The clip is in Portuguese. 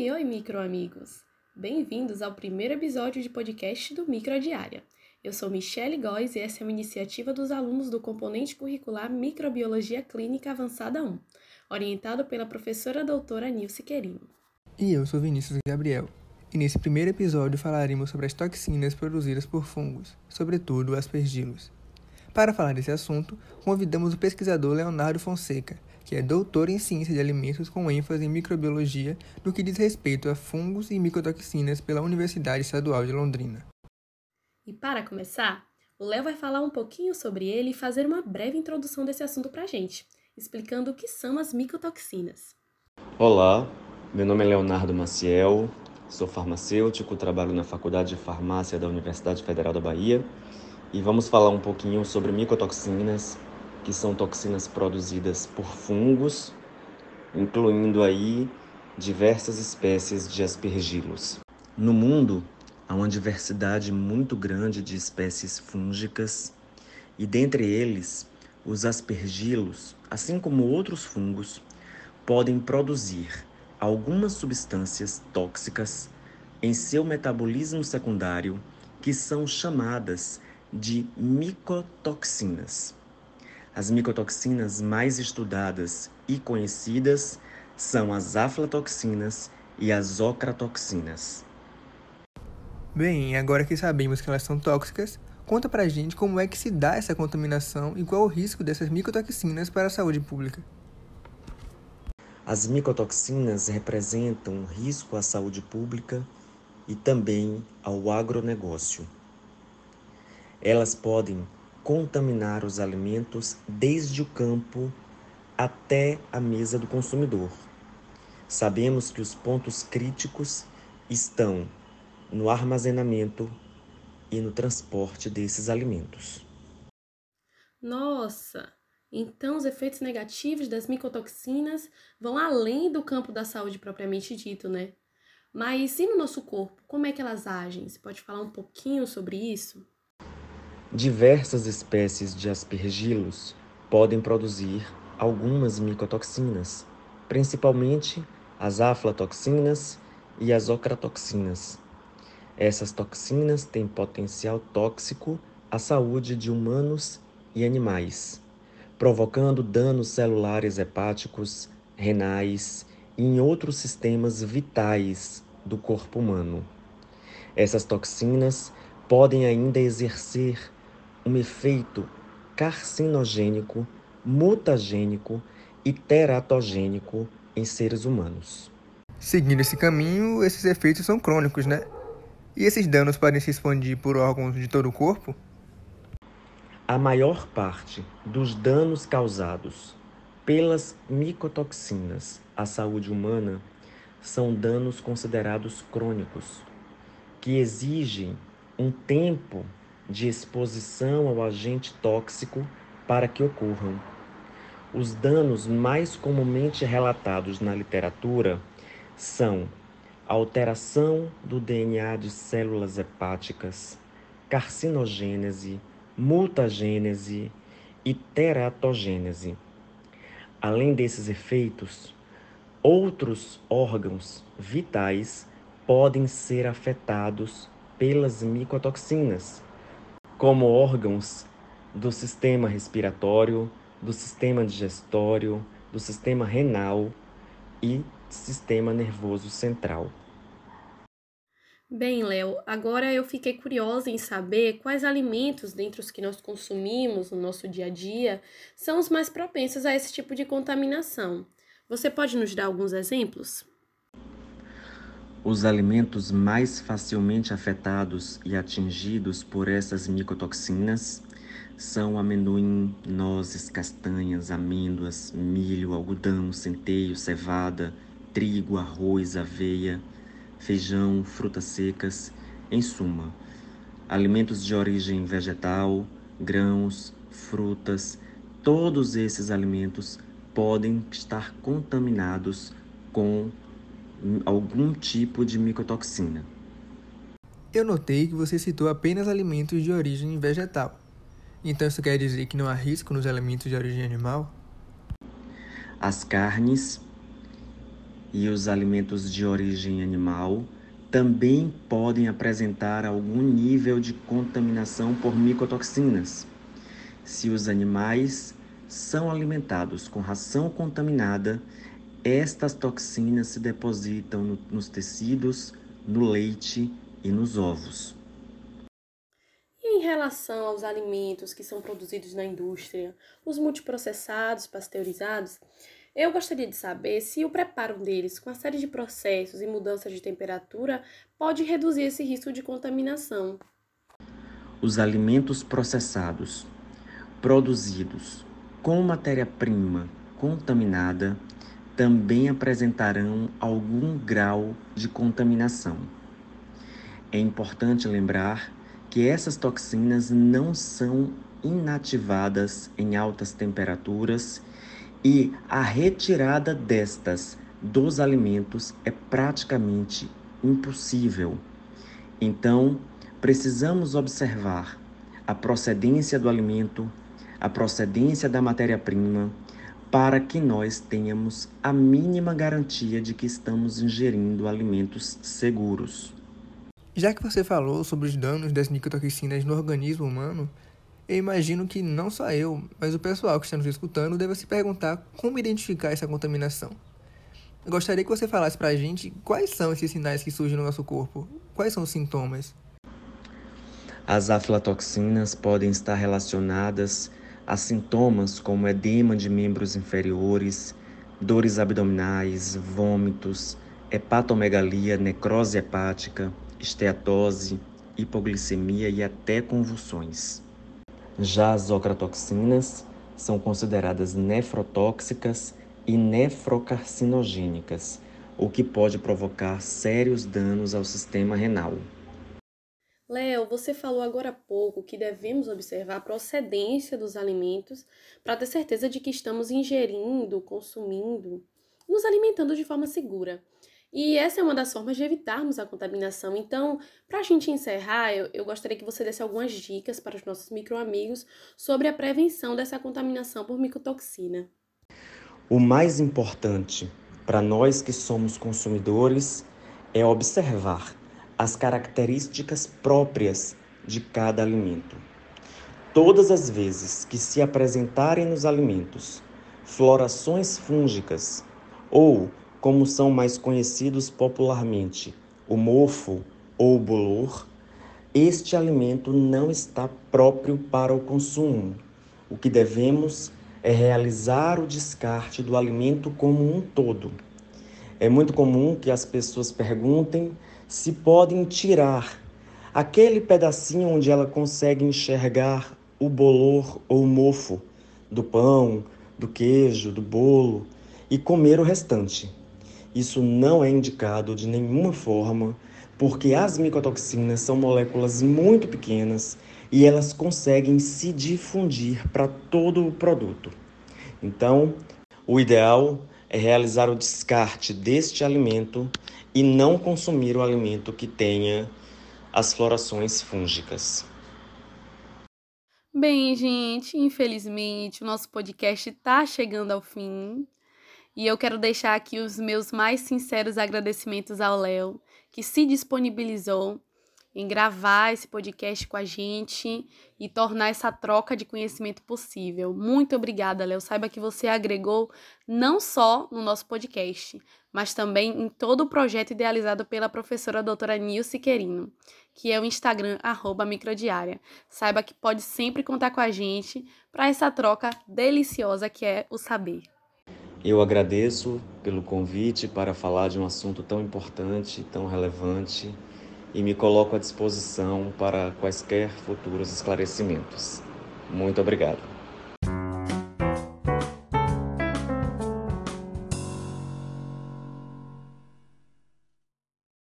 Oi, oi, microamigos! Bem-vindos ao primeiro episódio de podcast do Microdiária. Eu sou Michele Góes e essa é uma iniciativa dos alunos do componente curricular Microbiologia Clínica Avançada 1, orientado pela professora doutora Nilce Querino. E eu sou Vinícius Gabriel. E nesse primeiro episódio falaremos sobre as toxinas produzidas por fungos, sobretudo aspergilos. Para falar desse assunto, convidamos o pesquisador Leonardo Fonseca, que é doutor em ciência de alimentos com ênfase em microbiologia no que diz respeito a fungos e micotoxinas pela Universidade Estadual de Londrina. E para começar, o Léo vai falar um pouquinho sobre ele e fazer uma breve introdução desse assunto para a gente, explicando o que são as micotoxinas. Olá, meu nome é Leonardo Maciel, sou farmacêutico, trabalho na Faculdade de Farmácia da Universidade Federal da Bahia e vamos falar um pouquinho sobre micotoxinas, que são toxinas produzidas por fungos, incluindo aí diversas espécies de aspergilos. No mundo, há uma diversidade muito grande de espécies fúngicas e dentre eles, os aspergilos, assim como outros fungos, podem produzir algumas substâncias tóxicas em seu metabolismo secundário que são chamadas de micotoxinas. As micotoxinas mais estudadas e conhecidas são as aflatoxinas e as ocratoxinas. Bem, agora que sabemos que elas são tóxicas, conta pra gente como é que se dá essa contaminação e qual o risco dessas micotoxinas para a saúde pública. As micotoxinas representam um risco à saúde pública e também ao agronegócio. Elas podem contaminar os alimentos desde o campo até a mesa do consumidor. Sabemos que os pontos críticos estão no armazenamento e no transporte desses alimentos. Nossa! Então, os efeitos negativos das micotoxinas vão além do campo da saúde propriamente dito, né? Mas e no nosso corpo? Como é que elas agem? Você pode falar um pouquinho sobre isso? Diversas espécies de aspergilos podem produzir algumas micotoxinas, principalmente as aflatoxinas e as ocratoxinas. Essas toxinas têm potencial tóxico à saúde de humanos e animais, provocando danos celulares hepáticos, renais e em outros sistemas vitais do corpo humano. Essas toxinas podem ainda exercer um efeito carcinogênico, mutagênico e teratogênico em seres humanos. Seguindo esse caminho, esses efeitos são crônicos, né? E esses danos podem se expandir por órgãos de todo o corpo? A maior parte dos danos causados pelas micotoxinas à saúde humana são danos considerados crônicos, que exigem um tempo de exposição ao agente tóxico para que ocorram. Os danos mais comumente relatados na literatura são alteração do DNA de células hepáticas, carcinogênese, mutagênese e teratogênese. Além desses efeitos, outros órgãos vitais podem ser afetados pelas micotoxinas, como órgãos do sistema respiratório, do sistema digestório, do sistema renal e sistema nervoso central. Bem, Léo, agora eu fiquei curiosa em saber quais alimentos dentre os que nós consumimos no nosso dia a dia são os mais propensos a esse tipo de contaminação. Você pode nos dar alguns exemplos? Os alimentos mais facilmente afetados e atingidos por essas micotoxinas são amendoim, nozes, castanhas, amêndoas, milho, algodão, centeio, cevada, trigo, arroz, aveia, feijão, frutas secas, em suma, alimentos de origem vegetal, grãos, frutas, todos esses alimentos podem estar contaminados com algum tipo de micotoxina. Eu notei que você citou apenas alimentos de origem vegetal. Então isso quer dizer que não há risco nos alimentos de origem animal? As carnes e os alimentos de origem animal também podem apresentar algum nível de contaminação por micotoxinas. Se os animais são alimentados com ração contaminada, estas toxinas se depositam no, nos tecidos, no leite e nos ovos. E em relação aos alimentos que são produzidos na indústria, os multiprocessados, pasteurizados, eu gostaria de saber se o preparo deles, com a série de processos e mudanças de temperatura, pode reduzir esse risco de contaminação. Os alimentos processados, produzidos com matéria-prima contaminada, também apresentarão algum grau de contaminação. É importante lembrar que essas toxinas não são inativadas em altas temperaturas e a retirada destas dos alimentos é praticamente impossível. Então, precisamos observar a procedência do alimento, a procedência da matéria-prima, para que nós tenhamos a mínima garantia de que estamos ingerindo alimentos seguros. Já que você falou sobre os danos das micotoxinas no organismo humano, eu imagino que não só eu, mas o pessoal que está nos escutando deva se perguntar como identificar essa contaminação. Eu gostaria que você falasse para a gente quais são esses sinais que surgem no nosso corpo, quais são os sintomas. As aflatoxinas podem estar relacionadas a sintomas como edema de membros inferiores, dores abdominais, vômitos, hepatomegalia, necrose hepática, esteatose, hipoglicemia e até convulsões. Já as ocratoxinas são consideradas nefrotóxicas e nefrocarcinogênicas, o que pode provocar sérios danos ao sistema renal. Léo, você falou agora há pouco que devemos observar a procedência dos alimentos para ter certeza de que estamos ingerindo, consumindo, nos alimentando de forma segura. E essa é uma das formas de evitarmos a contaminação. Então, para a gente encerrar, eu, eu, gostaria que você desse algumas dicas para os nossos microamigos sobre a prevenção dessa contaminação por micotoxina. O mais importante para nós que somos consumidores é observar as características próprias de cada alimento. Todas as vezes que se apresentarem nos alimentos florações fúngicas ou como são mais conhecidos popularmente, o mofo ou o bolor, este alimento não está próprio para o consumo. O que devemos é realizar o descarte do alimento como um todo. É muito comum que as pessoas perguntem se podem tirar aquele pedacinho onde ela consegue enxergar o bolor ou o mofo do pão, do queijo, do bolo e comer o restante. Isso não é indicado de nenhuma forma, porque as micotoxinas são moléculas muito pequenas e elas conseguem se difundir para todo o produto. Então, o ideal é realizar o descarte deste alimento e não consumir o alimento que tenha as florações fúngicas. Bem, gente, infelizmente o nosso podcast está chegando ao fim. E eu quero deixar aqui os meus mais sinceros agradecimentos ao Léo, que se disponibilizou em gravar esse podcast com a gente e tornar essa troca de conhecimento possível. Muito obrigada, Léo. Saiba que você agregou não só no nosso podcast, mas também em todo o projeto idealizado pela professora doutora Nilce Querino, que é o Instagram arroba microdiária. Saiba que pode sempre contar com a gente para essa troca deliciosa que é o saber. Eu agradeço pelo convite para falar de um assunto tão importante, tão relevante e me coloco à disposição para quaisquer futuros esclarecimentos. Muito obrigado.